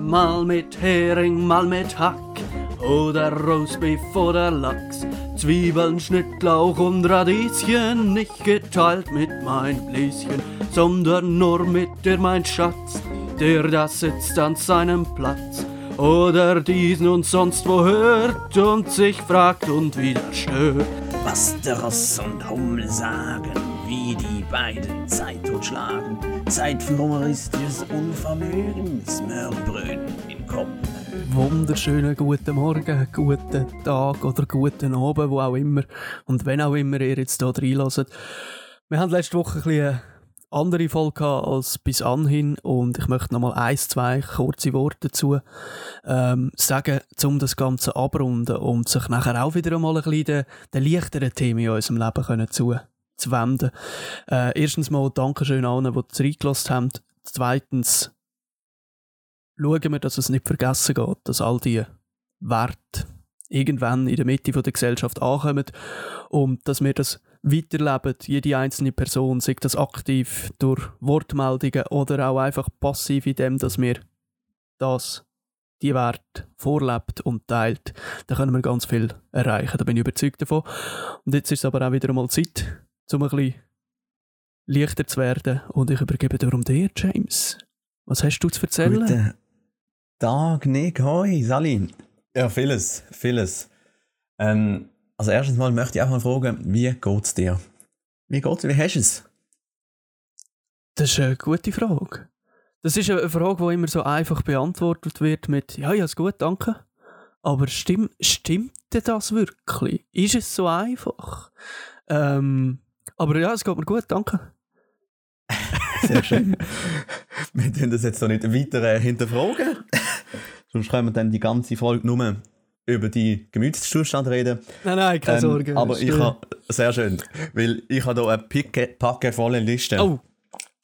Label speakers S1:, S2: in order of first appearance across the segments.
S1: Mal mit Hering, mal mit Hack oder Roastbeef oder Lachs. Zwiebeln, Schnittlauch und Radieschen, nicht geteilt mit mein Bläschen, sondern nur mit dir, mein Schatz, der da sitzt an seinem Platz. Oder diesen und sonst wo hört und sich fragt und wieder stört.
S2: Was der Ross und Hummel sagen, wie die beiden Zeit totschlagen. Zeit für humoristisches Unvermögen, Smörbröten in Kopf.
S1: Wunderschönen guten Morgen, guten Tag oder guten Abend, wo auch immer. Und wenn auch immer ihr jetzt hier reinlässt. Wir haben letzte Woche ein bisschen andere Folge als bis anhin und ich möchte nochmal ein, zwei kurze Worte dazu ähm, sagen, um das Ganze abrunden und sich nachher auch wieder einmal ein bisschen den, den leichteren Themen in unserem Leben können zu wenden. Äh, erstens mal Dankeschön allen, die es reingelassen haben. Zweitens schauen wir, dass es nicht vergessen geht, dass all die Werte irgendwann in der Mitte der Gesellschaft ankommen und dass wir das weiterleben, jede einzelne Person, sei das aktiv durch Wortmeldungen oder auch einfach passiv in dem, dass wir das, die Werte vorlebt und teilt, dann können wir ganz viel erreichen, da bin ich überzeugt davon. Und jetzt ist es aber auch wieder einmal Zeit, um ein bisschen leichter zu werden und ich übergebe darum dir, James. Was hast du zu erzählen?
S3: Guten Tag, Nick, hoi, Sally. Ja, vieles, vieles. Ähm, also erstens mal möchte ich auch mal fragen, wie geht's dir? Wie geht's dir? Wie hast du es?
S1: Das ist eine gute Frage. Das ist eine Frage, die immer so einfach beantwortet wird mit «Ja, ja, ist gut, danke». Aber stimm, stimmt denn das wirklich? Ist es so einfach? Ähm, aber ja, es geht mir gut, danke.
S3: Sehr schön. wir tun das jetzt noch nicht weiter äh, hinterfragen. Sonst können wir dann die ganze Folge nur über die Gemütszustand reden.
S1: Nein, nein, keine
S3: Ähm,
S1: Sorge.
S3: aber ich habe, sehr schön, weil ich habe hier eine picke, packevolle Liste
S1: Oh,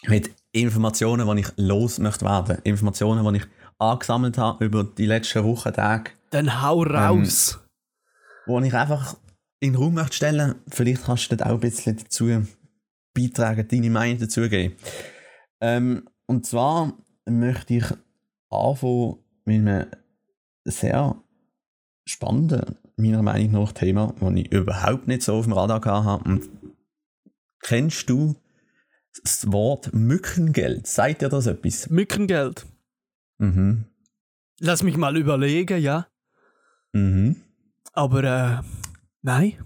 S3: mit Informationen, die ich los möchte werden. Informationen, die ich angesammelt habe über die letzten Wochen, Tage,
S1: dann hau raus.
S3: wo ich einfach in den Raum möchte stellen. Vielleicht kannst du dort auch ein bisschen dazu beitragen, deine Meinung dazu geben. Ähm, und zwar möchte ich anfangen mit einem sehr spannenden, meiner Meinung nach, Thema, das ich überhaupt nicht so auf dem Radar habe. Und kennst du das Wort Mückengeld? Sagt dir das etwas?
S1: Mückengeld.
S3: Mhm.
S1: Lass mich mal überlegen, ja.
S3: Mhm.
S1: Aber äh, nein.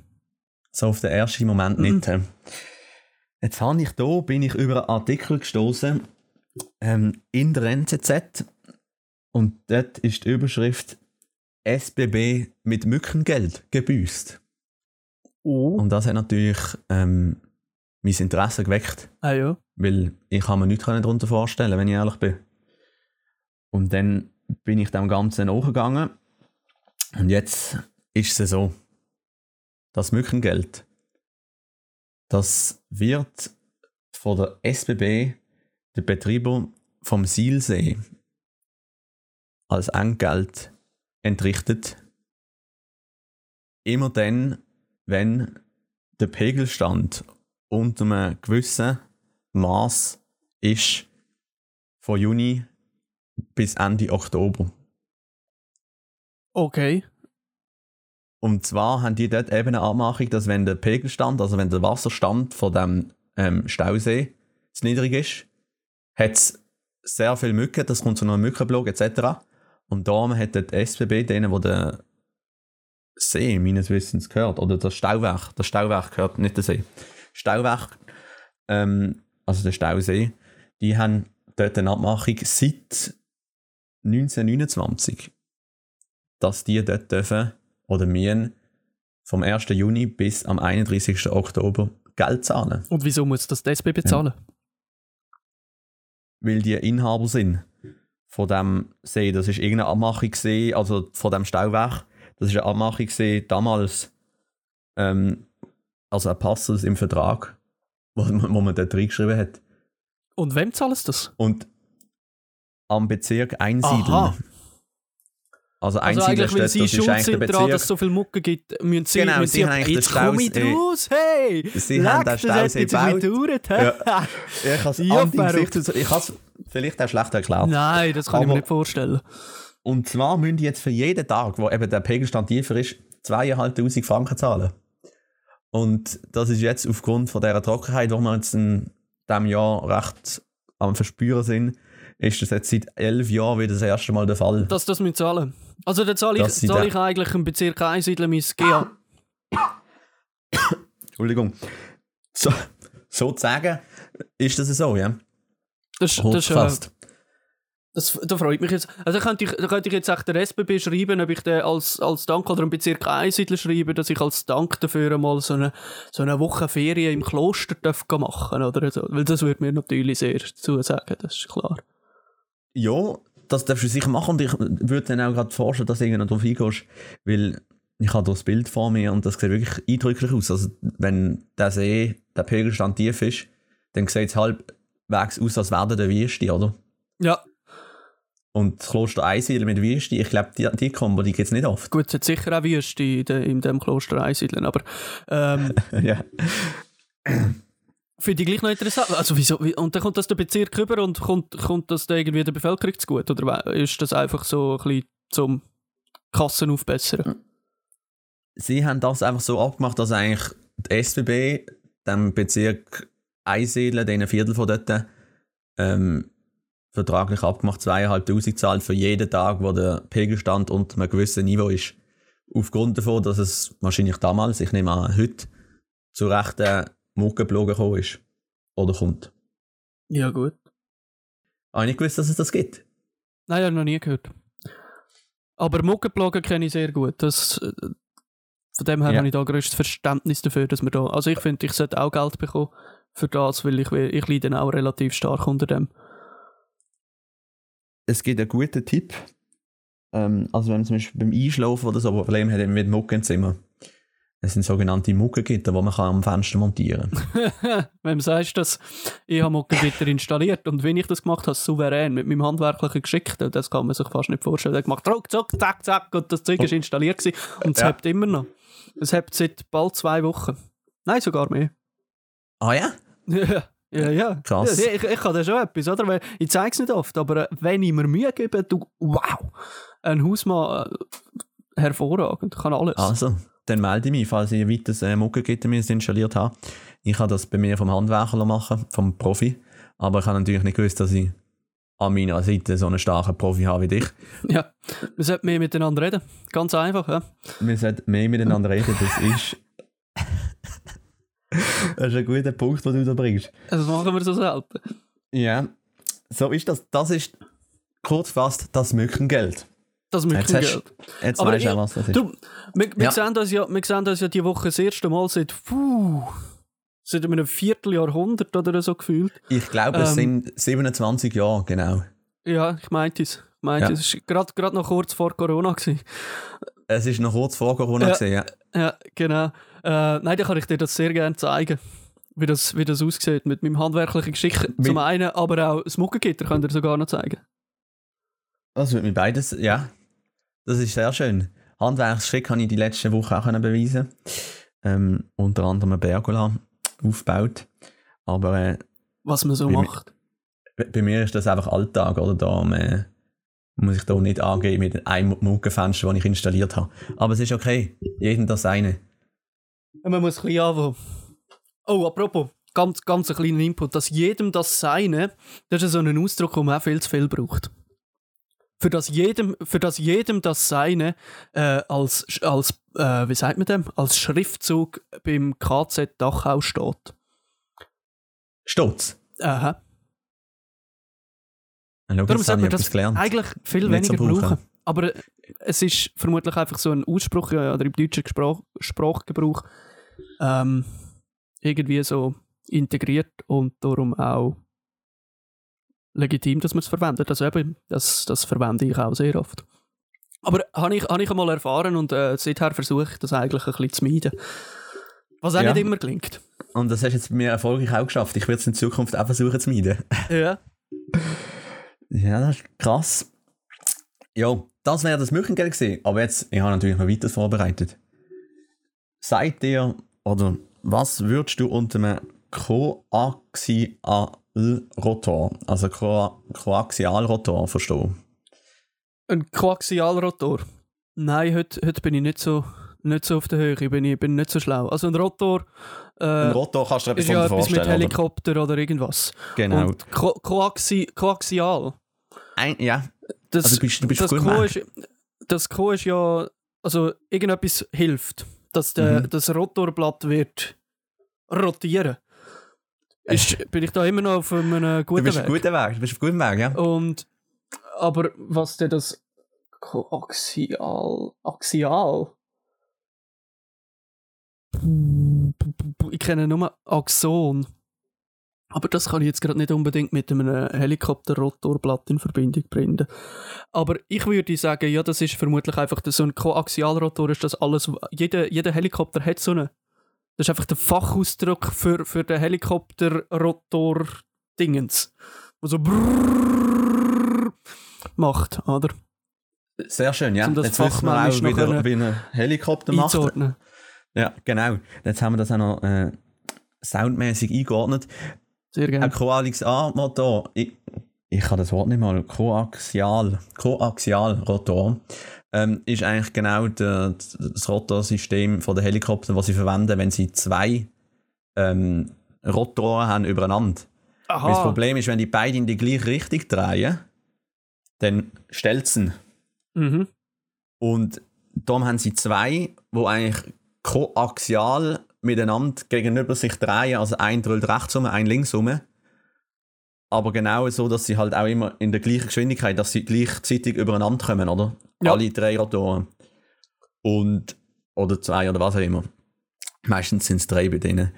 S3: So auf den ersten Moment
S1: Mhm.
S3: nicht. hä? Jetzt habe ich da, bin ich über einen Artikel gestoßen ähm, in der NZZ und dort ist die Überschrift SBB mit Mückengeld gebüßt.
S1: Oh.
S3: Und das hat natürlich ähm, mein Interesse geweckt,
S1: Ah ja.
S3: weil ich kann mir nichts darunter vorstellen, wenn ich ehrlich bin. Und dann bin ich dem Ganzen nachgegangen und jetzt ist es so, das Mückengeld, das wird von der SBB, der Betreiber vom Sielsee, als Entgelt entrichtet. Immer dann, wenn der Pegelstand unter einem gewissen Maß ist von Juni bis Ende Oktober.
S1: Okay.
S3: Und zwar haben die dort eben eine Abmachung, dass wenn der Pegelstand, also wenn der Wasserstand von dem ähm, Stausee zu niedrig ist, hat es sehr viele Mücken, das kommt zu einem Mückenblock etc. Und darum hat die SBB denen, wo der See meines Wissens gehört, oder das Stauwerk, das Stauwerk gehört, nicht der See, Stauwerk, ähm, also der Stausee, die haben dort eine Abmachung seit 1929, dass die dort dürfen oder müssen vom 1. Juni bis am 31. Oktober Geld zahlen.
S1: Und wieso muss das die SB bezahlen?
S3: Weil die Inhaber sind von dem See. Das ist irgendeine Abmachung gesehen, also von dem Stauwerk. Das ist eine Abmachung gesehen damals, ähm, also ein Passus im Vertrag, wo, man- wo man dort reingeschrieben hat.
S1: Und wem zahlt es das?
S3: Und am Bezirk einsiedeln.
S1: Aha.
S3: Also,
S1: Also eigentlich, weil sie schuld sind daran, dass es so viele Mucke gibt, müssen sie,
S3: Genau,
S1: müssen
S3: sie
S1: sie
S3: haben
S1: jetzt
S3: den
S1: komm ich raus, hey!
S3: Sie
S1: Leck,
S3: haben den Stausee gebaut.
S1: hä?
S3: Ja. Ich habe es
S1: Ja,
S3: an. Gesicht Ich habe vielleicht auch schlecht erklärt.
S1: Nein, das kann ich mir
S3: Aber-
S1: nicht vorstellen.
S3: Und zwar müssen die jetzt für jeden Tag, wo eben der Pegelstand tiefer ist, 2'500 Franken zahlen. Und das ist jetzt aufgrund von dieser Trockenheit, die wir jetzt in diesem Jahr recht am Verspüren sind, ist das jetzt seit elf Jahren wieder das erste Mal der Fall.
S1: Dass das müssen zahlen. Also dann zahle ich,
S3: da-
S1: ich eigentlich im Bezirk Einsiedeln mein GA.
S3: Entschuldigung. So, sozusagen ist das so, ja?
S1: Das, das, äh,
S3: gefasst.
S1: das, das freut mich jetzt. Also könnte ich, könnte ich jetzt echt der SBB schreiben, ob ich den als, als Dank oder im Bezirk Einsiedeln schreiben, dass ich als Dank dafür einmal so eine, so eine Woche Ferien im Kloster darf machen oder so. Weil das würde mir natürlich sehr zusagen, das ist klar.
S3: Ja, das darfst du sicher machen und ich würde dann auch gerade vorstellen, dass du irgendwann darauf eingehst, weil ich habe das Bild vor mir und das sieht wirklich eindrücklich aus. Also wenn der See, der Pegelstand tief ist, dann sieht es halbwegs aus, als wäre der Wüste, oder?
S1: Ja,
S3: Und das Kloster Einsiedeln mit Wüste, ich glaube, die, die Kombo, die gibt es nicht oft.
S1: gut, es hat sicher auch Wüste in, de, in dem Kloster Einsiedeln, aber ähm,
S3: ja.
S1: Finde ich gleich noch interessant. Also wieso? wie- Und dann kommt das der Bezirk rüber und kommt, kommt das dann irgendwie der Bevölkerung zu gut? Oder ist das einfach so ein bisschen zum Kassen aufbessern?
S3: Sie haben das einfach so abgemacht, dass eigentlich die SBB dem Bezirk Einsiedeln, den Viertel von dort, ähm, vertraglich abgemacht, 2'500 zahlt für jeden Tag, wo der Pegelstand unter einem gewissen Niveau ist. Aufgrund davon, dass es wahrscheinlich damals, ich nehme an, heute, zu rechten Muckenblogen gekommen ist. Oder kommt.
S1: Ja, gut.
S3: Habe ich nicht gewusst, dass es das gibt.
S1: Nein, habe ich noch nie gehört. Aber Muckenbloggen kenne ich sehr gut. Das, äh, von dem her
S3: Ja.
S1: habe ich da größtes Verständnis dafür, dass wir da. Also ich finde, ich sollte auch Geld bekommen für das, weil ich, will- ich leide auch relativ stark unter dem.
S3: es gibt einen guten Tipp. Ähm, also wenn man zum Beispiel beim Einschlafen oder so Probleme hat eben mit Mucke im Zimmer. Es sind sogenannte Muckengitter, die man am Fenster montieren kann.
S1: Wenn du sagst, dass ich habe Muckengitter installiert und wenn ich das gemacht habe, souverän, mit meinem handwerklichen Geschick, das kann man sich fast nicht vorstellen. Ich habe gemacht, ruck, zack, zack, zack und das Zeug ist installiert gewesen und es
S3: Ja.
S1: hebt immer noch. Es hebt seit bald zwei Wochen. Nein, sogar mehr.
S3: Ah ja?
S1: Ja, ja, ja.
S3: Krass.
S1: Ja, ich, ich kann da schon etwas, oder? Ich zeige es nicht oft, aber äh, wenn ich mir Mühe gebe, du, wow, ein Hausmann, äh, hervorragend, kann alles.
S3: Also, dann melde ich mich, falls ich weiteres äh, Muckengitter installiert habe. Ich kann das bei mir vom Handwerker machen, vom Profi. Aber ich habe natürlich nicht gewusst, dass ich an meiner Seite so einen starken Profi habe wie dich.
S1: Ja, wir sollten mehr miteinander reden. Ganz einfach, ja.
S3: Wir sollten mehr miteinander reden, das ist... das ist ein guter Punkt, den du da bringst.
S1: Das machen wir so selten.
S3: Ja, so ist das. Das ist kurz gefasst das Mückengeld.
S1: Das
S3: Jetzt,
S1: möchten
S3: hast, jetzt
S1: Aber
S3: weißt du
S1: ich-
S3: auch, was das ist.
S1: Du, wir, wir,
S3: Ja.
S1: sehen das ja, wir sehen das ja die Woche das erste Mal seit, puh, seit einem Vierteljahrhundert oder so gefühlt.
S3: ich glaube, es
S1: ähm,
S3: sind 27 Jahre, genau.
S1: Ja, ich meinte es. Ich meinte
S3: Ja.
S1: es. War gerade noch kurz vor Corona. Gewesen.
S3: Es ist noch kurz vor Corona
S1: Ja.
S3: gesehen, ja.
S1: Ja, genau. Äh, nein, dann kann ich dir das sehr gerne zeigen, wie das, wie das aussieht mit meinem handwerklichen Geschick.
S3: Mit-
S1: Zum einen, aber auch das Muckengitter könnt ihr sogar noch zeigen.
S3: Das wird mir beides, ja. Das ist sehr schön. Handwerksgeschick habe ich die letzten Wochen auch beweisen. Ähm, unter anderem eine Pergola aufgebaut. Aber äh,
S1: Was man so
S3: Bei
S1: macht.
S3: bei- bei mir ist das einfach Alltag, oder? Da äh, muss ich da nicht angehen mit einem Muckenfenster, das ich installiert habe. Aber es ist okay. Jeden das eine.
S1: Man muss ein bisschen anfangen. Oh, apropos, ganz, ganz ein kleiner Input. Dass jedem das Seine, das ist so ein Ausdruck, den man auch viel zu viel braucht. Für das jedem, für das, jedem das Seine äh, als, als äh, wie sagt man dem, als Schriftzug beim KZ Dachau steht.
S3: Stutz.
S1: Aha.
S3: Schau,
S1: Darum sollte man das
S3: gelernt.
S1: eigentlich viel
S3: so
S1: weniger brauchen.
S3: brauchen.
S1: Aber es ist vermutlich einfach so ein Ausspruch äh, oder im deutschen Sprach Sprachgebrauch ähm, irgendwie so integriert und darum auch legitim, dass man es verwendet. Also eben, das, das verwende ich auch sehr oft. Aber habe ich, habe ich einmal erfahren und äh, seither versuche ich das eigentlich ein bisschen zu meiden. Was auch
S3: Ja.
S1: nicht immer gelingt.
S3: Und das hast du jetzt bei mir erfolgreich auch geschafft. Ich werde es in Zukunft auch versuchen zu meiden.
S1: Ja.
S3: Ja, das ist krass. Ja, das wäre das Mückengeld gewesen. Aber jetzt, ich habe natürlich noch weiter vorbereitet. Seid ihr, oder was würdest du unter einem Koaxialrotor, also Ko Koaxialrotor verstehen?
S1: Ein Koaxialrotor. Nein, heute, heute bin ich nicht so, nicht so auf der Höhe, bin ich bin nicht so schlau. Also ein Rotor äh,
S3: Ein Rotor kannst du dir
S1: ist
S3: etwas
S1: ja
S3: darunter
S1: etwas mit
S3: vorstellen. oder?
S1: Helikopter oder irgendwas.
S3: Genau.
S1: Und Ko Koaxi Koaxial,
S3: Ein, ja,
S1: das,
S3: Also du bist- du bist
S1: das Ko ist, das Ko ist ja, also irgendetwas hilft, dass der,
S3: Mhm.
S1: das Rotorblatt wird rotieren. Ist, bin ich da immer noch auf einem
S3: du
S1: guten
S3: bist
S1: Weg?
S3: auf gutem Weg. Du bist auf gutem Weg, ja.
S1: Und, aber was denn das Koaxial, Axial? Ich kenne nur Axon. Aber das kann ich jetzt gerade nicht unbedingt mit einem Helikopter-Rotorblatt in Verbindung bringen. Aber ich würde sagen, ja, das ist vermutlich einfach so ein Koaxialrotor, ist das alles. Jeder, jeder Helikopter hat so einen. Das ist einfach der Fachausdruck für, für den Helikopter-Rotor-Dingens. Wo so brrrr macht, oder?
S3: Sehr schön, ja.
S1: Das
S3: Jetzt wissen wir auch wieder, wie ein Helikopter macht. Ja, genau. Jetzt haben wir das auch noch äh, soundmäßig eingeordnet.
S1: Sehr gerne.
S3: Koaxialmotor, ich, ich kann das Wort nicht mal, Koaxial, Koaxialrotor, ähm, ist eigentlich genau der, das Rotorsystem von der Helikopter, was sie verwenden, wenn sie zwei ähm, Rotoren haben übereinander. Weil das
S1: Aha.
S3: Problem ist, wenn die beide in die gleiche Richtung drehen, dann stelzen.
S1: Mhm.
S3: Und darum haben sie zwei, wo eigentlich koaxial miteinander gegenüber sich drehen. Also ein drüllt rechts um, ein links um. Aber genau so, dass sie halt auch immer in der gleichen Geschwindigkeit, dass sie gleichzeitig übereinander kommen, oder?
S1: Ja.
S3: Alle drei Rotoren. Und, oder zwei oder was auch immer. Meistens sind es drei bei denen.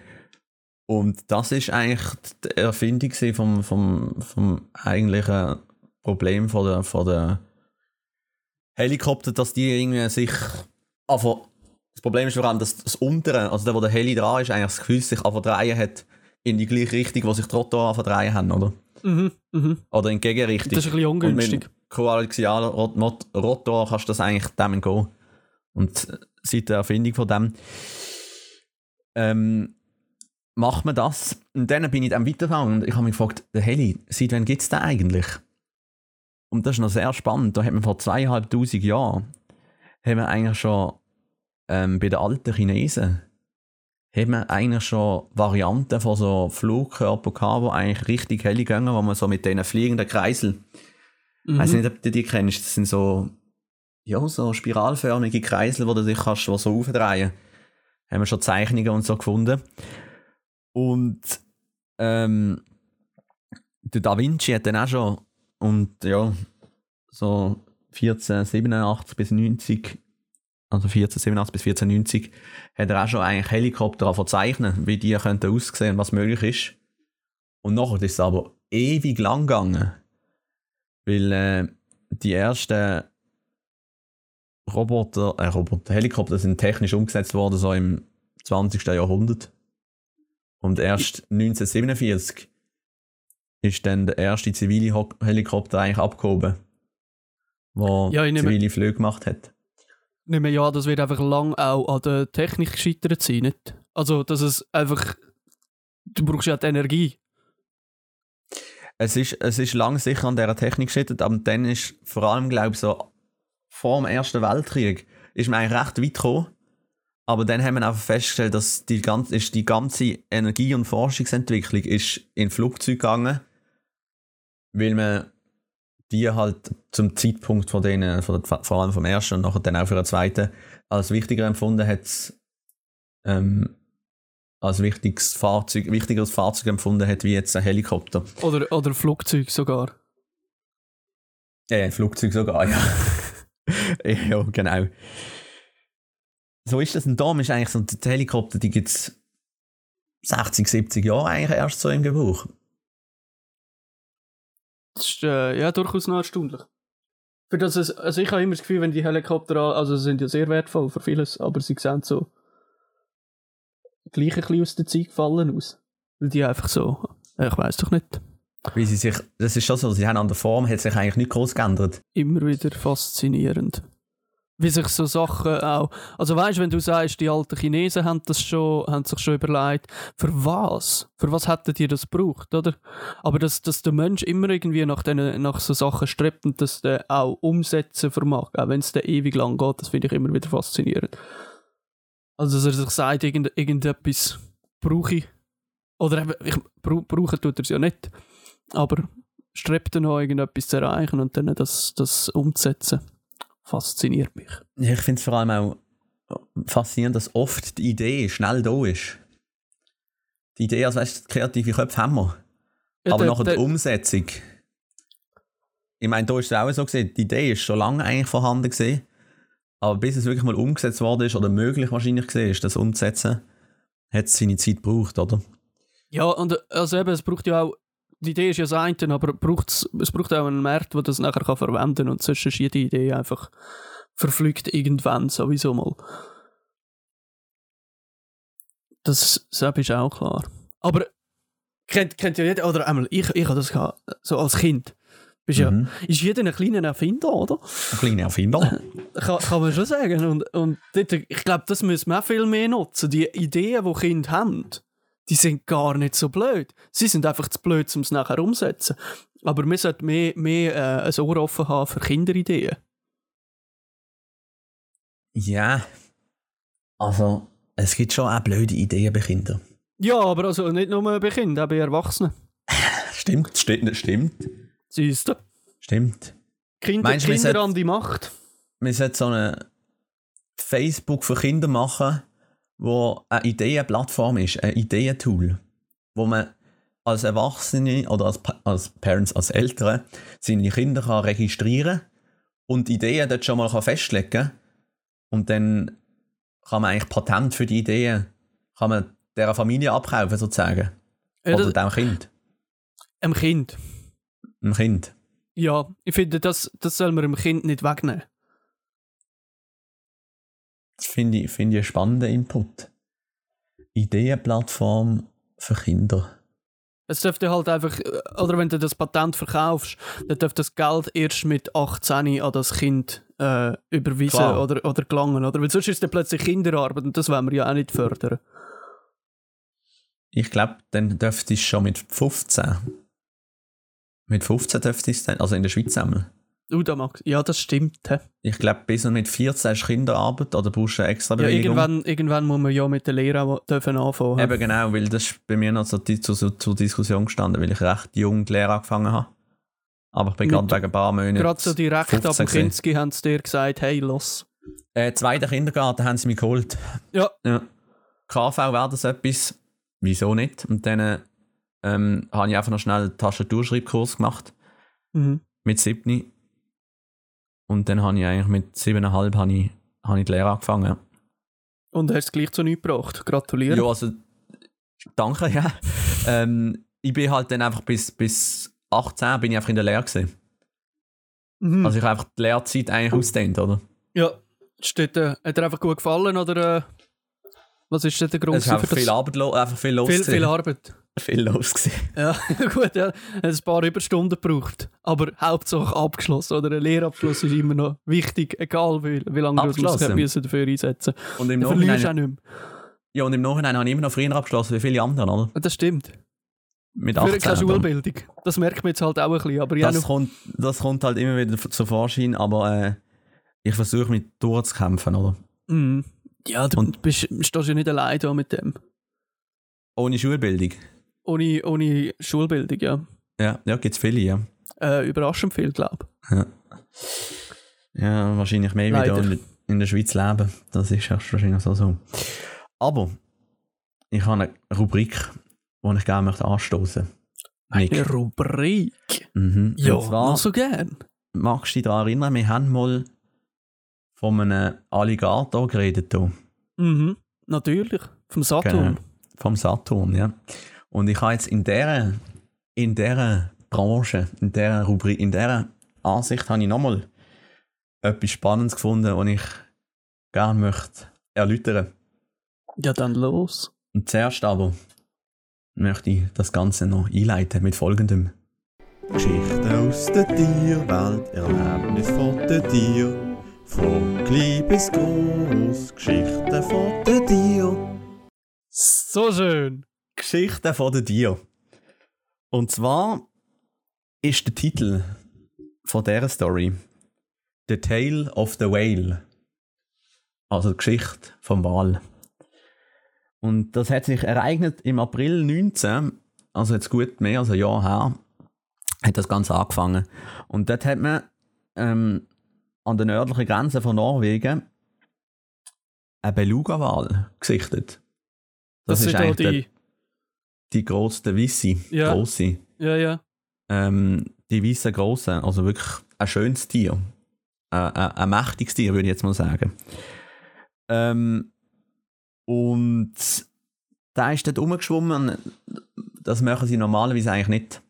S3: Und das ist eigentlich die Erfindung vom, vom, vom eigentlichen Problem von der, von der Helikopter, dass die irgendwie sich einfach das Problem ist vor allem, dass das untere, also der, wo der Heli dran ist, eigentlich das Gefühl sich einfach drehen hat in die gleiche Richtung, wo sich die Rotoren einfach drehen haben, oder?
S1: Mhm. Mhm.
S3: Oder in die Gegenrichtung.
S1: Das ist ein bisschen ungünstig.
S3: Mot- Rotor kannst du das eigentlich dem gehen. Und seit der Erfindung von dem ähm, macht man das. Und dann bin ich dann weitergegangen und ich habe mich gefragt, der Heli, seit wann gibt es den eigentlich? Und das ist noch sehr spannend. Da hat man vor zweieinhalbtausend Jahren haben wir eigentlich schon ähm, bei den alten Chinesen haben wir eigentlich schon Varianten von so Flugkörpern gehabt, die eigentlich richtig hell gehen, wo man so mit diesen fliegenden Kreisel ich
S1: Mhm.
S3: weiß nicht, ob du die kennst. Das sind so, ja, so spiralförmige Kreisel, wo du dich kannst, wo so aufdrehen. Haben wir schon Zeichnungen und so gefunden. Und ähm, der Da Vinci hat dann auch schon und ja, so 1487 bis 90, also 1487 bis 1490, hat er auch schon eigentlich Helikopter verzeichnet, wie die könnten aussehen und was möglich ist. Und nachher ist es aber ewig lang gegangen. Weil äh, die ersten Roboter, äh, Roboter, Helikopter sind technisch umgesetzt worden, so im 20. Jahrhundert. Und erst 1947 ist dann der erste zivile Helikopter eigentlich abgehoben, der
S1: Ja,
S3: zivile Flüge gemacht hat.
S1: Nehme ja, das wird einfach lang auch an der Technik gescheitert sein, nicht? Also, dass es einfach. Du brauchst ja die Energie.
S3: Es ist, es ist lang sicher an dieser Technik gescheitert, aber dann ist vor allem, glaube ich, so vor dem Ersten Weltkrieg ist man eigentlich recht weit gekommen. Aber dann haben wir einfach festgestellt, dass die ganze, ist die ganze Energie- und Forschungsentwicklung ist in Flugzeuge gegangen, weil man die halt zum Zeitpunkt von denen, von der, vor allem vom ersten und nachher dann auch für den zweiten, als wichtiger empfunden hat, ähm, als wichtiges Fahrzeug, wichtigeres Fahrzeug empfunden hat, wie jetzt ein Helikopter.
S1: Oder, oder Flugzeug sogar.
S3: Ja, ein Flugzeug sogar, ja. ja, genau. So ist das. Und darum ist eigentlich so, die Helikopter, die gibt es 60, 70 Jahre eigentlich erst so im Gebrauch.
S1: Das ist äh, ja durchaus noch erstaunlich. Für das es, also ich habe immer das Gefühl, wenn die Helikopter, also sie sind ja sehr wertvoll für vieles, aber sie sehen so gleich ein bisschen aus der Zeit gefallen aus. Weil die einfach so, ich weiß doch nicht.
S3: Weil sie sich, das ist schon so, sie haben an der Form hat sich eigentlich nicht groß geändert.
S1: Immer wieder faszinierend. Wie sich so Sachen auch. Also weißt wenn du sagst, die alten Chinesen haben das schon, haben sich schon überlegt, für was? Für was hätten die das gebraucht, oder? Aber dass, dass der Mensch immer irgendwie nach, den, nach so Sachen strebt und das der auch umsetzen vermag, auch wenn es dann ewig lang geht, das finde ich immer wieder faszinierend. Also dass er sich sagt, irgend, irgendetwas brauche ich. Oder eben, ich, brau- brauchen tut er es ja nicht. Aber strebt er noch irgendetwas zu erreichen und dann das, das umzusetzen, fasziniert mich.
S3: Ja, Ich finde es vor allem auch faszinierend, dass oft die Idee schnell da ist. Die Idee, also weißt du, kreative Köpfe haben wir.
S1: Ja,
S3: aber
S1: der-
S3: nachher die
S1: der-
S3: Umsetzung. Ich meine, da ist es auch so gesehen, die Idee ist schon lange eigentlich vorhanden gesehen. Aber bis es wirklich mal umgesetzt worden ist oder möglich wahrscheinlich gesehen ist, das umzusetzen, hat es seine Zeit gebraucht, oder?
S1: Ja, und äh, also eben, es braucht ja auch, die Idee ist ja das eine, aber braucht's, es braucht auch einen Markt, der das nachher kann verwenden kann und sonst ist jede Idee einfach verflügt irgendwann sowieso mal. Das, das ist auch klar. Aber kennt, kennt ja jeder, oder einmal, ich, ich habe das gehabt, so als Kind. Bist ja,
S3: Mhm.
S1: ist jeder ein kleiner Erfinder, oder?
S3: Ein kleiner Erfinder.
S1: Kann, kann man schon sagen. Und, und dort, ich glaube, das müssen wir auch viel mehr nutzen. Die Ideen, die Kinder haben, die sind gar nicht so blöd. Sie sind einfach zu blöd, um es nachher umzusetzen. Aber wir sollten mehr, mehr äh, ein Ohr offen haben für Kinderideen.
S3: ja. Also, es gibt schon auch blöde Ideen bei Kindern.
S1: Ja, aber also nicht nur bei Kindern, auch bei Erwachsenen.
S3: Stimmt, stimmt, stimmt.
S1: Siehst du?
S3: Stimmt.
S1: Kinder,
S3: Meinst
S1: Kinder an die Macht.
S3: wir sollten so eine Facebook für Kinder machen, wo eine Ideenplattform ist, ein Ideentool, wo man als Erwachsene oder als, als Parents, als Eltern seine Kinder kann registrieren und die Ideen dort schon mal kann festlegen kann. Und dann kann man eigentlich Patent für die Ideen kann man dieser Familie abkaufen, sozusagen.
S1: Ja,
S3: Oder dem Kind.
S1: einem Kind.
S3: Dem Kind.
S1: Ja, ich finde, das, das soll man dem Kind nicht wegnehmen.
S3: Das finde ich, finde ich einen spannenden Input. Ideenplattform für Kinder.
S1: Es dürfte halt einfach, oder wenn du das Patent verkaufst, dann dürfte das Geld erst mit 18 an das Kind äh, überwiesen
S3: Klar.
S1: oder, oder gelangen. Oder? Weil sonst ist dann plötzlich Kinderarbeit und das wollen wir ja auch nicht fördern.
S3: Ich glaube, dann dürfte es schon mit 15. Mit 15 dürfte es dann, also in der Schweiz sammeln.
S1: Uh, da. Ja, das stimmt. hä?
S3: Ich glaube, bis und mit 14 ist Kinderarbeit oder brauchst du eine extra
S1: Ja, irgendwann, irgendwann muss man ja mit der Lehre dürfen anfangen.
S3: Eben genau, weil das ist bei mir noch so die, zu, so, zur Diskussion gestanden, weil ich recht jung die Lehre angefangen habe. Aber ich bin gerade wegen ein paar Monaten.
S1: Gerade so direkt ab
S3: 15
S1: dem Kinski haben sie dir gesagt, hey, los.
S3: Äh, zweiten Kindergarten haben sie mich geholt.
S1: Ja.
S3: ja. KV wäre das etwas. Wieso nicht? Und dann ähm, habe ich einfach noch schnell einen Tastaturschreibkurs gemacht.
S1: Mhm.
S3: mit 7. Und dann habe ich eigentlich mit 7,5 habe ich, habe ich die Lehre angefangen.
S1: Und hast es gleich zu nichts gebracht. Gratuliere.
S3: Ja, also danke, ja. ähm, ich bin halt dann einfach bis, bis 18 bin ich einfach in der Lehre gewesen.
S1: Mhm.
S3: Also ich habe einfach die Lehrzeit eigentlich ausgedehnt, oder?
S1: ja. Steht, äh, hat dir einfach gut gefallen oder äh, was ist denn der Grund
S3: Es ist einfach viel Arbeit, einfach viel los.
S1: viel, viel Arbeit.
S3: Viel los gewesen.
S1: Ja, gut, ja. Ein paar Überstunden gebraucht. Aber Hauptsache abgeschlossen. Oder ein Lehrabschluss ist immer noch wichtig, egal wie, wie lange du müssen dafür einsetzen
S3: Und im
S1: Du verlierst auch
S3: Nachhinein,
S1: nicht mehr.
S3: ja, und im Nachhinein habe ich immer noch früher abgeschlossen wie viele andere, oder?
S1: Das stimmt.
S3: Mit
S1: Für
S3: 18.
S1: keine
S3: oder?
S1: Schulbildung. Das merkt man jetzt halt auch ein bisschen. Aber
S3: das, kommt, das kommt halt immer wieder zu Vorschein, aber äh, ich versuche mich durchzukämpfen, oder?
S1: Mhm. ja du
S3: Und-
S1: bist, stehst ja nicht allein da mit dem.
S3: Ohne Schulbildung.
S1: Ohne, ohne Schulbildung, ja.
S3: Ja, ja gibt es viele, ja.
S1: Äh, überraschend viel, glaube
S3: ja. Ja, wahrscheinlich mehr wieder
S1: Leider.
S3: in, der- in der Schweiz leben. Das ist ja wahrscheinlich so. so. Aber ich habe eine Rubrik, die ich gerne möchte anstoßen
S1: ich. Eine
S3: Nick.
S1: Rubrik.
S3: Mhm.
S1: Ja,
S3: zwar,
S1: so gern.
S3: magst du dich daran erinnern, wir haben mal von einem Alligator geredet hier.
S1: Mhm. Natürlich. Vom Saturn.
S3: Genau. Vom Saturn, ja. Und ich habe jetzt in dieser, in dieser Branche, in dieser Rubrik, in dieser Ansicht habe ich nochmal etwas Spannendes gefunden, was ich gerne möchte erläutern.
S1: Ja, dann los.
S3: Und zuerst aber möchte ich das Ganze noch einleiten mit folgendem. Geschichten aus der Tierwelt, Erlebnis von den Tieren. Von klein bis groß, Geschichten von den Tieren.
S1: So schön.
S3: Geschichten von den Tieren. Und zwar ist der Titel von dieser Story The Tale of the Whale. Also die Geschichte vom Wal. Und das hat sich ereignet im April 19, also jetzt gut mehr als ein Jahr her, hat das Ganze angefangen. Und dort hat man ähm, an der nördlichen Grenze von Norwegen einen Beluga-Wal gesichtet.
S1: Das, ist auch
S3: eigentlich
S1: die.
S3: Die grosse, der weisse,
S1: Ja.
S3: grosse.
S1: Ja, ja.
S3: Ähm, die weißen grossen, also wirklich ein schönes Tier. Ein, ein, ein mächtiges Tier, würde ich jetzt mal sagen. Ähm, und der ist dort rumgeschwommen. Das machen sie normalerweise eigentlich nicht.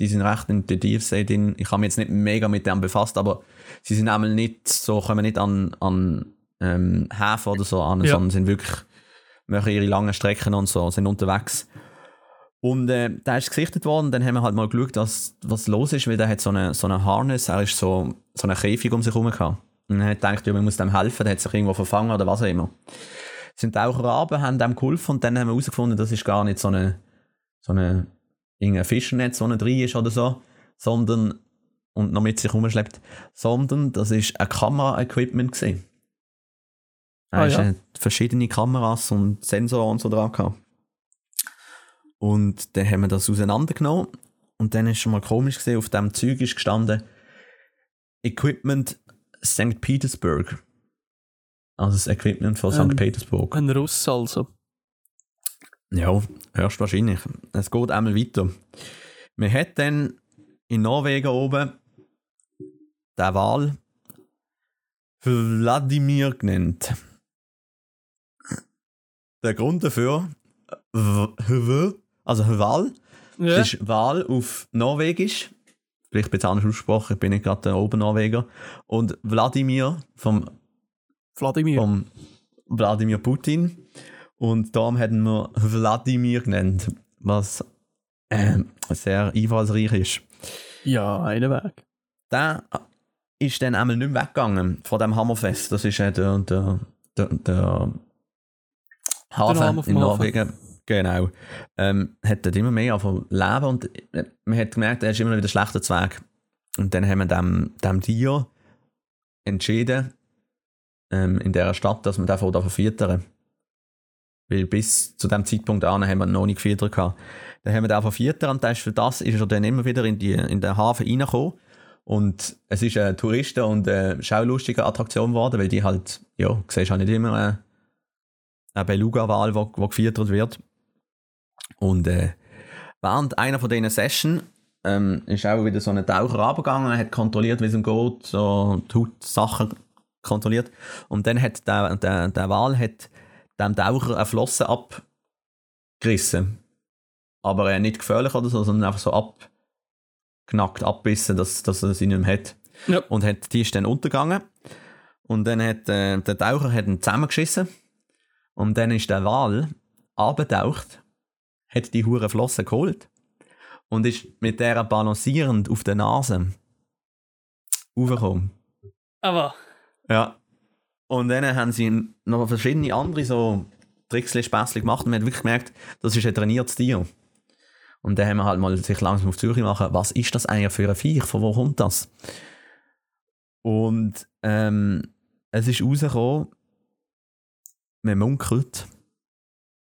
S3: Die sind recht in der Tiefsee drin. Ich habe mich jetzt nicht mega mit dem befasst, aber sie sind einmal nicht so, kommen nicht an, an ähm, Häfen oder so an,
S1: Ja.
S3: sondern sind wirklich, machen ihre langen Strecken und so, sind unterwegs. Und äh, der ist gesichtet worden, dann haben wir halt mal geschaut, was, was los ist, weil der hat so eine, so eine Harness, er ist so, so eine Käfig um sich herum gehabt. Und er hat gedacht, ja, man muss dem helfen, der hat sich irgendwo verfangen oder was auch immer. Sind Taucher runter, haben dem geholfen und dann haben wir herausgefunden, das ist gar nicht so eine, so eine, irgendein Fischernetz, so eine drin ist oder so, sondern, und noch mit sich rumschleppt, sondern das ist ein Kamera-Equipment gewesen. Er
S1: Ah, ja.
S3: verschiedene Kameras und Sensoren und so dran gehabt. Und dann haben wir das auseinandergenommen und dann ist schon mal komisch gesehen, auf dem Zeug ist gestanden Equipment St. Petersburg. Also das Equipment von
S1: Ähm,
S3: St. Petersburg.
S1: Ein Russ also.
S3: Ja, hörst wahrscheinlich. Es geht einmal weiter. Man hat dann in Norwegen oben den Wal Wladimir genannt. Der Grund dafür, w- w- also Wal,
S1: Ja.
S3: das ist Wal auf Norwegisch. Vielleicht ein bisschen anders ausgesprochen, ich bin nicht gerade der Obernorweger. Und Wladimir vom
S1: Vladimir.
S3: vom Wladimir Putin. Und darum hätten wir Wladimir genannt, was ähm, sehr einfallsreich ist.
S1: Ja, einen Weg.
S3: Der ist dann einmal nicht mehr weggegangen von dem Hammerfest. Das ist äh, der, der, der, der Hafen in
S1: Hafen.
S3: Genau. Ähm, hat dort immer mehr von Leben und äh, man hat gemerkt, er ist immer wieder schlechter Zweig. Und dann haben wir dem, dem Tier entschieden, ähm, in dieser Stadt, dass man davon da verfüttern. Weil bis zu dem Zeitpunkt an haben wir noch nicht gefüttert gehabt. Dann haben wir den verfüttert und das für das ist er dann immer wieder in, die, in den Hafen reingekommen. Und es ist eine Touristen- und äh, schaulustige Attraktion geworden, weil die halt, ja, du siehst halt nicht immer äh, eine Beluga-Wal, wo, wo gefüttert wird. Und äh, während einer von diesen Sessions ähm, ist auch wieder so ein Taucher runtergegangen, hat kontrolliert, wie es ihm geht, so die Hautsachen kontrolliert. Und dann hat der, der, der Wal hat dem Taucher eine Flosse abgerissen. Aber äh, nicht gefährlich oder so, sondern einfach so abknackt, abbissen, dass, dass er sie nicht mehr hat.
S1: Ja.
S3: Und hat, die ist dann untergegangen. Und dann hat äh, der Taucher hat ihn zusammengeschissen. Und dann ist der Wal abgetaucht, hat die hure Flosse geholt und ist mit der balancierend auf der Nase raufgekommen.
S1: Aber.
S3: Ja. Und dann haben sie noch verschiedene andere so Tricks, Späßchen gemacht und man hat wirklich gemerkt, das ist ein trainiertes Tier. Und dann haben wir halt mal sich langsam auf die Suche machen, was ist das eigentlich für ein Viech, von wo kommt das? Und ähm, es ist rausgekommen, man munkelt,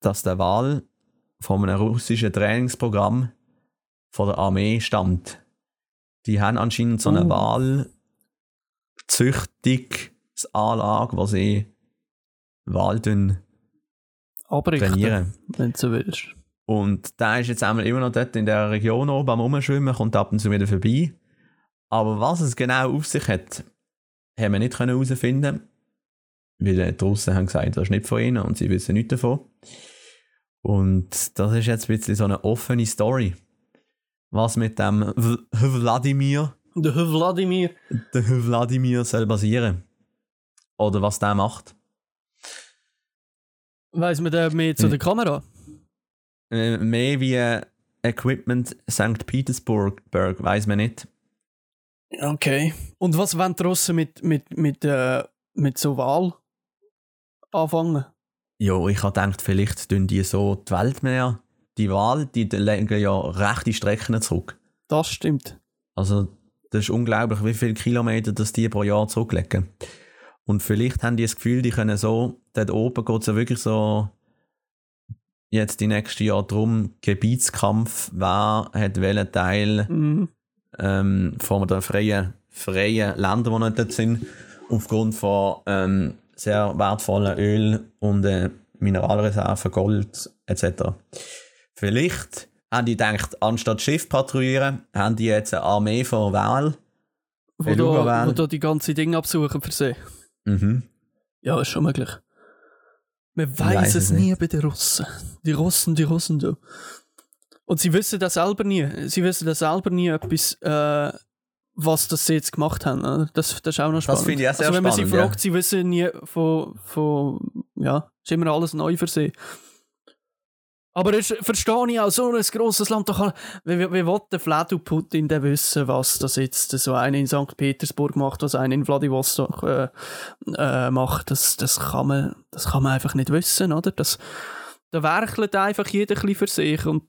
S3: dass der Wal von einem russischen Trainingsprogramm von der Armee stammt. Die haben anscheinend so eine
S1: Uh.
S3: Walzüchtungsanlage, wo sie
S1: Abrichten,
S3: trainieren.
S1: wenn du so willst.
S3: Und der ist jetzt einmal immer noch dort in der Region oben am Rumschwimmen, kommt ab und zu wieder vorbei. Aber was es genau auf sich hat, haben wir nicht können herausfinden Weil die Russen haben gesagt, das ist nicht von ihnen und sie wissen nichts davon. Und das ist jetzt ein bisschen so eine offene Story. Was mit dem Wladimir,
S1: Der Vladimir.
S3: der Wladimir soll basieren. Oder was der macht.
S1: Weiss man da mehr zu
S3: Hm.
S1: der Kamera?
S3: Äh, mehr wie, Equipment St. Petersburg, weiß man nicht.
S1: Okay. Und was wollen die Russen mit, mit, mit, äh, mit so Wahl anfangen?
S3: Ja, ich habe gedacht, vielleicht tun die so die Welt mehr. Die Wahl, die legen ja rechte Strecken zurück.
S1: Das stimmt.
S3: Also, das ist unglaublich, wie viele Kilometer das die pro Jahr zurücklegen. Und vielleicht haben die das Gefühl, die können so, dort oben geht es ja wirklich so jetzt die nächsten Jahre drum, Gebietskampf, wer hat welchen Teil
S1: Mhm.
S3: ähm, von den freien, freien Ländern, die nicht dort sind, aufgrund von ähm, sehr wertvollen Öl und äh, Mineralreserven, Gold etc. Vielleicht haben die gedacht, anstatt Schiff patrouillieren, haben die jetzt eine Armee von Wal.
S1: Wo da, wo da die ganzen Dinge absuchen für sie.
S3: Mhm.
S1: Ja, ist schon möglich. Man
S3: weiß
S1: weiß
S3: es
S1: es nie bei den Russen. Die Russen, die Russen, du. Und sie wissen das selber nie. Sie wissen das selber nie etwas, äh, was das sie jetzt gemacht haben. oder? Das, das ist auch noch spannend.
S3: finde ich auch sehr
S1: also wenn man sie
S3: spannend, ja.
S1: fragt, sie wissen nie von, von ja, ist immer alles neu für sie. Aber ich verstehe ich auch, so ein grosses Land, da kann, wie, wie, wie will der Vladimir Putin denn wissen, was das jetzt so einer in St. Petersburg macht, was einer in Vladivostok äh, äh, macht, das, das, kann man, das kann man einfach nicht wissen, oder? Das, da werkelt einfach jeder ein bisschen für sich und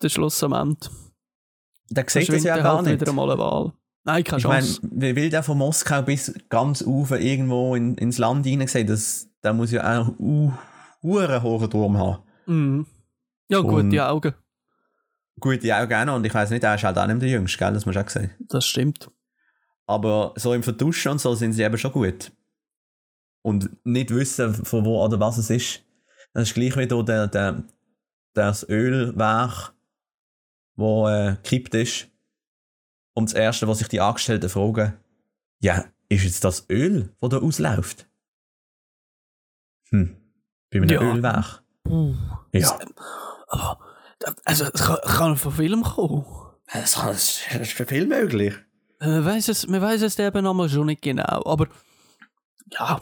S1: der Schluss am Ende.
S3: Der sieht das ja gar
S1: halt
S3: nicht.
S1: wieder einmal eine Wahl. Nein, keine
S3: Ich meine,
S1: Chance.
S3: wie will der von Moskau bis ganz rauf irgendwo in, ins Land hineinsehen? Das, der muss ja auch einen uh, hohen Turm haben.
S1: Mhm. Ja,
S3: Und-
S1: gute Augen.
S3: Gute Augen auch noch. Und ich weiß nicht, er ist halt auch nicht der Jüngste, gell? das muss ich auch sehen.
S1: Das stimmt.
S3: Aber so im Vertuschen und so sind sie eben schon gut. Und nicht wissen, von wo oder was es ist. Das ist gleich wie der, der, das Ölwerk, wo äh, gekippt ist. Und das Erste, was sich die Angestellten fragen, ja, ist jetzt das Öl, das da ausläuft? Hm, bei einem
S1: Ja.
S3: Ölwerk. Ja.
S1: Aber, also, es kann, kann von Film kommen.
S3: Das, das ist für viel möglich.
S1: Man weiß es, man weiß es eben einmal schon nicht genau, aber ja.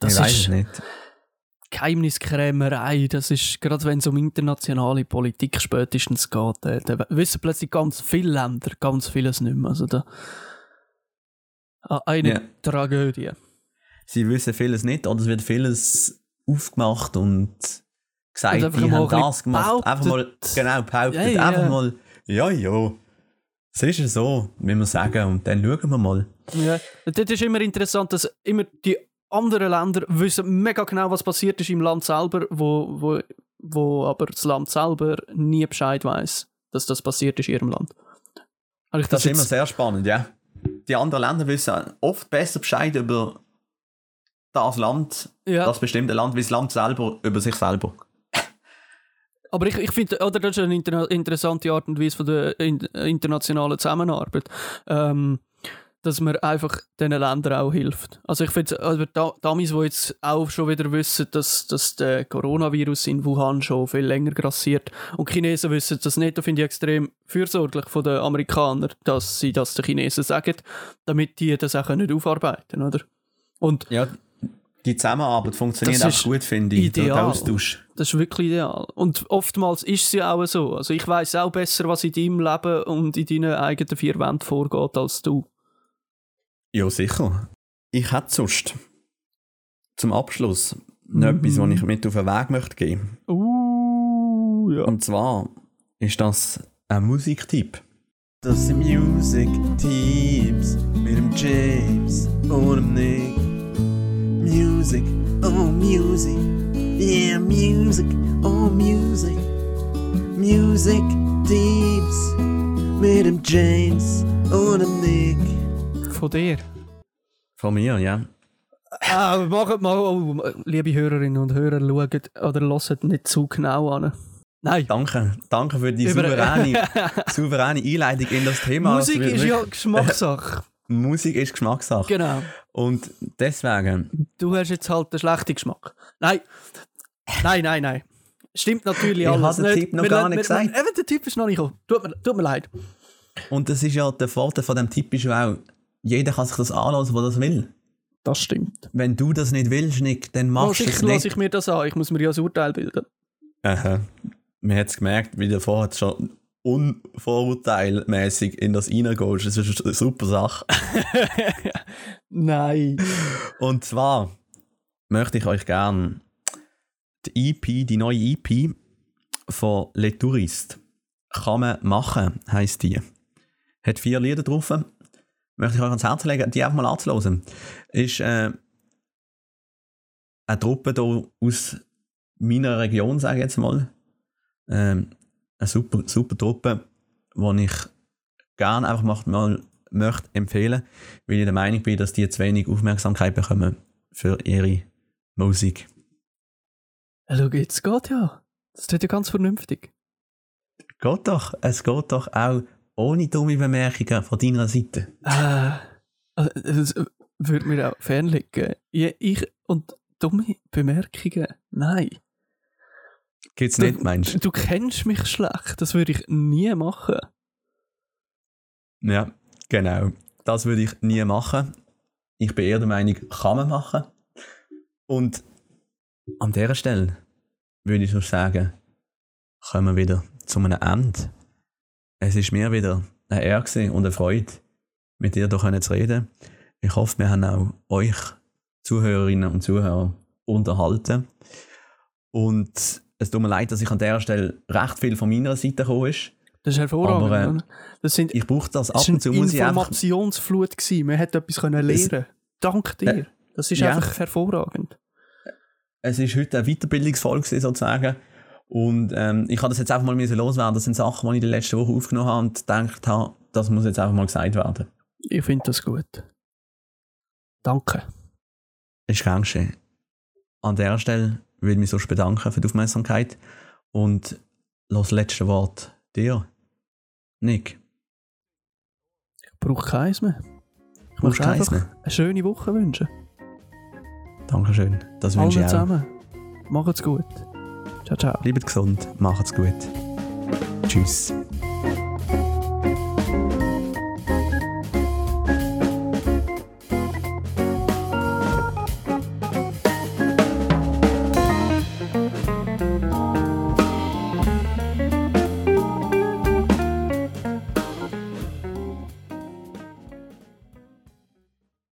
S1: Das
S3: ich weiß
S1: ist
S3: es nicht.
S1: Geheimniskrämerei. Das ist, gerade wenn es um internationale Politik spätestens geht, äh, da wissen plötzlich ganz viele Länder ganz vieles nicht mehr. Also da, eine
S3: Ja.
S1: Tragödie.
S3: sie wissen vieles nicht oder es wird vieles aufgemacht und gesagt,
S1: Und einfach
S3: die haben
S1: ein
S3: das gemacht. Einfach mal, genau, behauptet.
S1: Ja, ja.
S3: Einfach mal, ja, ja. Es ist ja so, wie wir sagen, und dann schauen wir mal.
S1: Ja. Das ist immer interessant, dass immer die anderen Länder wissen mega genau, was passiert ist im Land selber, wo, wo, wo aber das Land selber nie Bescheid weiß, dass das passiert ist in ihrem Land. Ich
S3: Das,
S1: das,
S3: ist immer sehr spannend, ja. Die anderen Länder wissen oft besser Bescheid über das Land,
S1: ja,
S3: das bestimmte Land, wie das Land selber über sich selber.
S1: aber ich, ich finde, oder das ist eine inter interessante Art und Weise von der in, internationalen Zusammenarbeit. Ähm, dass man einfach diesen Ländern auch hilft. Also ich finde, also da, Damis, die jetzt auch schon wieder wissen, dass, dass der Coronavirus in Wuhan schon viel länger grassiert und die Chinesen wissen das nicht, da finde ich extrem fürsorglich von den Amerikanern, dass sie das den Chinesen sagen, damit die das auch nicht aufarbeiten oder? Und
S3: Ja, die Zusammenarbeit funktioniert auch gut, finde ich. Der
S1: ideal.
S3: Austausch.
S1: das ist wirklich ideal. Und oftmals ist es ja auch so. Also ich weiß auch besser, was in deinem Leben und in deinen eigenen vier Wänden vorgeht, als du.
S3: Ja, sicher. Ich hätte sonst zum Abschluss noch
S1: Mhm.
S3: etwas, was ich mit auf den Weg möchte geben.
S1: Uh, ja.
S3: Und zwar ist das ein Musiktipp. Das sind Music-Tipps mit dem James und dem Nick. Music, oh Music, yeah Music, oh Music. Music-Tipps mit dem James und dem Nick.
S1: Von dir.
S3: Von mir, ja.
S1: Ah, macht mal, oh, liebe Hörerinnen und Hörer, schaut oder hört nicht zu genau an. Nein.
S3: Danke, danke für die souveräne, souveräne Einleitung in das Thema.
S1: Musik
S3: Das wird
S1: ist ja Geschmackssache.
S3: Musik ist Geschmackssache.
S1: genau.
S3: Und deswegen,
S1: Du hast jetzt halt einen schlechten Geschmack. Nein. Nein, nein, nein. Stimmt natürlich
S3: Ich
S1: alles
S3: habe den. Tipp noch
S1: Wir-
S3: gar nicht
S1: wir-
S3: gesagt.
S1: Eben, der Typ ist noch nicht gekommen. Tut mir, tut mir leid.
S3: und das ist ja der Vorteil von dem Tipp ist ja auch, jeder kann sich das anlassen, der das will.
S1: Das stimmt.
S3: Wenn du das nicht willst, Nick, dann machst du
S1: ich,
S3: es
S1: lass
S3: nicht.
S1: ich mir das an. Ich muss mir ja ein Urteil bilden.
S3: Aha. man hat es gemerkt, wie du vorher schon unvorurteilmäßig in das reingehst. Das ist eine super Sache.
S1: Nein.
S3: Und zwar möchte ich euch gerne die EP, die neue EP von Le Tourist kann man machen, heisst die. Hat vier Lieder drauf. Möchte ich euch ans Herz legen, die einfach mal anzuhören. Ist äh, eine Truppe hier aus meiner Region, sage ich jetzt mal. Ähm, eine super, super Truppe, die ich gerne einfach mal möchte empfehlen, weil ich der Meinung bin, dass die zu wenig Aufmerksamkeit bekommen für ihre Musik.
S1: Schau, jetzt geht ja. Das tut ja ganz vernünftig.
S3: Geht doch, es geht doch auch ohne dumme Bemerkungen von deiner Seite.
S1: Äh, also, das würde mir auch fernlegen. Ich, ich und dumme Bemerkungen, nein.
S3: Gibt's nicht, meinst
S1: du? Du kennst mich schlecht, das würde ich nie machen.
S3: Ja, genau. Das würde ich nie machen. Ich bin eher der Meinung, kann man machen. Und an dieser Stelle würde ich so sagen, kommen wir wieder zu einem Ende. Es ist mir wieder eine Ehre und eine Freude, mit dir hier zu reden. Ich hoffe, wir haben auch euch, Zuhörerinnen und Zuhörer, unterhalten. Und es tut mir leid, dass ich an dieser Stelle recht viel von meiner Seite gekommen ist.
S1: Das ist hervorragend. Aber, äh,
S3: das sind, ich brauche das ab
S1: und zu. Es war eine Informationsflut. Gewesen. Man hat etwas können lernen Dank dir. Äh, das ist ja. einfach hervorragend.
S3: Es ist heute eine Weiterbildungsfolge sozusagen. Und ähm, ich habe das jetzt einfach mal loswerden. Das sind Sachen, die ich in der letzten Woche aufgenommen habe und gedacht habe, das muss jetzt einfach mal gesagt werden.
S1: Ich finde das gut. Danke.
S3: Ist gern geschehen. An dieser Stelle würde ich mich sonst bedanken für die Aufmerksamkeit und das letzte Wort dir, Nick.
S1: Ich brauche keins mehr.
S3: Ich muss einfach mehr?
S1: eine schöne Woche wünschen.
S3: Dankeschön. Das wünsche ich auch.
S1: zusammen. Macht's gut. Ciao, ciao.
S3: Bleibt gesund, macht's gut. Tschüss.